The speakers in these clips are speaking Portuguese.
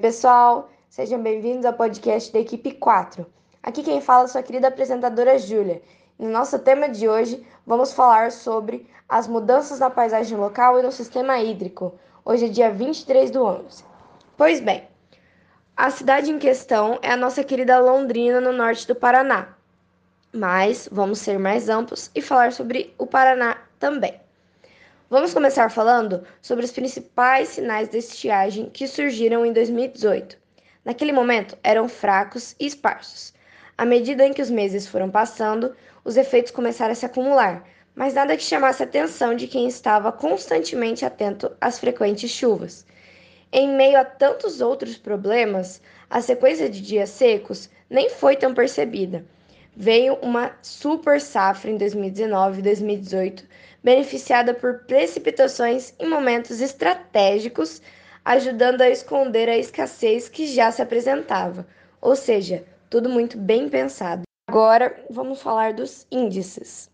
pessoal, sejam bem-vindos ao podcast da equipe 4. Aqui quem fala é sua querida apresentadora Júlia. No nosso tema de hoje, vamos falar sobre as mudanças na paisagem local e no sistema hídrico. Hoje é dia 23 do 11. Pois bem, a cidade em questão é a nossa querida Londrina, no norte do Paraná. Mas vamos ser mais amplos e falar sobre o Paraná também. Vamos começar falando sobre os principais sinais de estiagem que surgiram em 2018. Naquele momento, eram fracos e esparsos. À medida em que os meses foram passando, os efeitos começaram a se acumular, mas nada que chamasse a atenção de quem estava constantemente atento às frequentes chuvas. Em meio a tantos outros problemas, a sequência de dias secos nem foi tão percebida. Veio uma super safra em 2019 e 2018 beneficiada por precipitações em momentos estratégicos, ajudando a esconder a escassez que já se apresentava. Ou seja, tudo muito bem pensado. Agora vamos falar dos índices.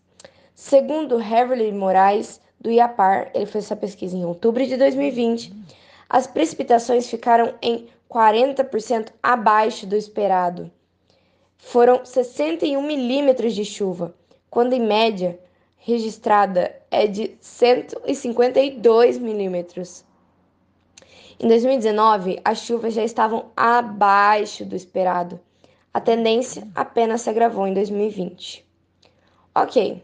Segundo Heverly Moraes, do IAPAR, ele fez essa pesquisa em outubro de 2020, as precipitações ficaram em 40% abaixo do esperado. Foram 61 milímetros de chuva, quando em média registrada é de 152 milímetros. Em 2019, as chuvas já estavam abaixo do esperado. A tendência apenas se agravou em 2020. Ok,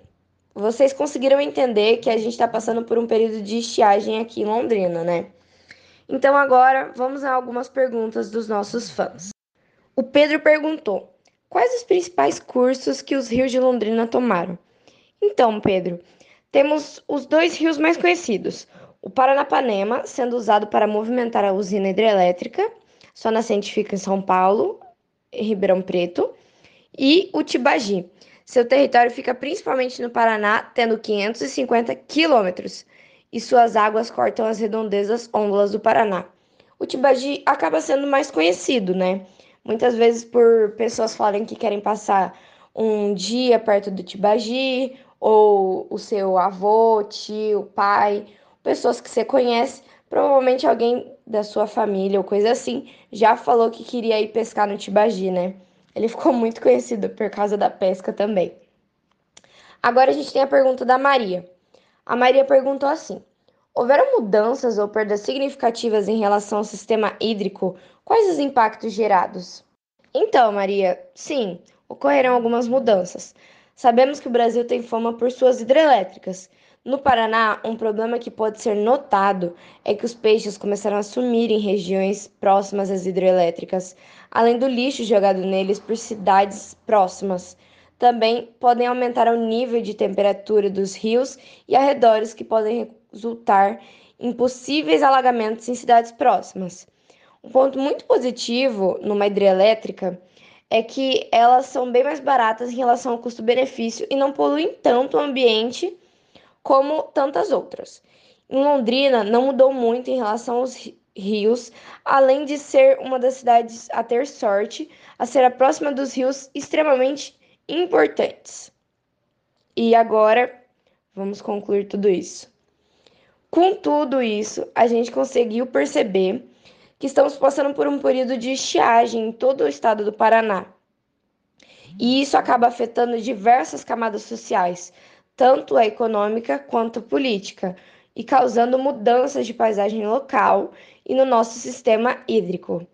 vocês conseguiram entender que a gente está passando por um período de estiagem aqui em Londrina, né? Então agora vamos a algumas perguntas dos nossos fãs. O Pedro perguntou: quais os principais cursos que os rios de Londrina tomaram? Então, Pedro, temos os dois rios mais conhecidos. O Paranapanema, sendo usado para movimentar a usina hidrelétrica, sua nascente fica em São Paulo, Ribeirão Preto, e o Tibagi. Seu território fica principalmente no Paraná, tendo 550 quilômetros, e suas águas cortam as redondezas ôndulas do Paraná. O Tibagi acaba sendo mais conhecido, né? Muitas vezes por pessoas falarem que querem passar um dia perto do Tibagi ou o seu avô, tio, pai, pessoas que você conhece, provavelmente alguém da sua família ou coisa assim, já falou que queria ir pescar no Tibagi, né? Ele ficou muito conhecido por causa da pesca também. Agora a gente tem a pergunta da Maria. A Maria perguntou assim: Houveram mudanças ou perdas significativas em relação ao sistema hídrico? Quais os impactos gerados? Então, Maria, sim, ocorreram algumas mudanças. Sabemos que o Brasil tem fama por suas hidrelétricas. No Paraná, um problema que pode ser notado é que os peixes começaram a sumir em regiões próximas às hidrelétricas, além do lixo jogado neles por cidades próximas. Também podem aumentar o nível de temperatura dos rios e arredores, que podem resultar em possíveis alagamentos em cidades próximas. Um ponto muito positivo numa hidrelétrica é que elas são bem mais baratas em relação ao custo-benefício e não poluem tanto o ambiente como tantas outras. Em Londrina, não mudou muito em relação aos rios, além de ser uma das cidades a ter sorte, a ser a próxima dos rios extremamente importantes. E agora, vamos concluir tudo isso. Com tudo isso, a gente conseguiu perceber que estamos passando por um período de estiagem em todo o estado do Paraná. E isso acaba afetando diversas camadas sociais, tanto a econômica quanto a política, e causando mudanças de paisagem local e no nosso sistema hídrico.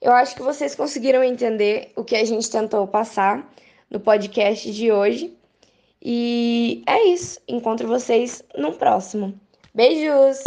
Eu acho que vocês conseguiram entender o que a gente tentou passar no podcast de hoje. E é isso. Encontro vocês no próximo. Beijos!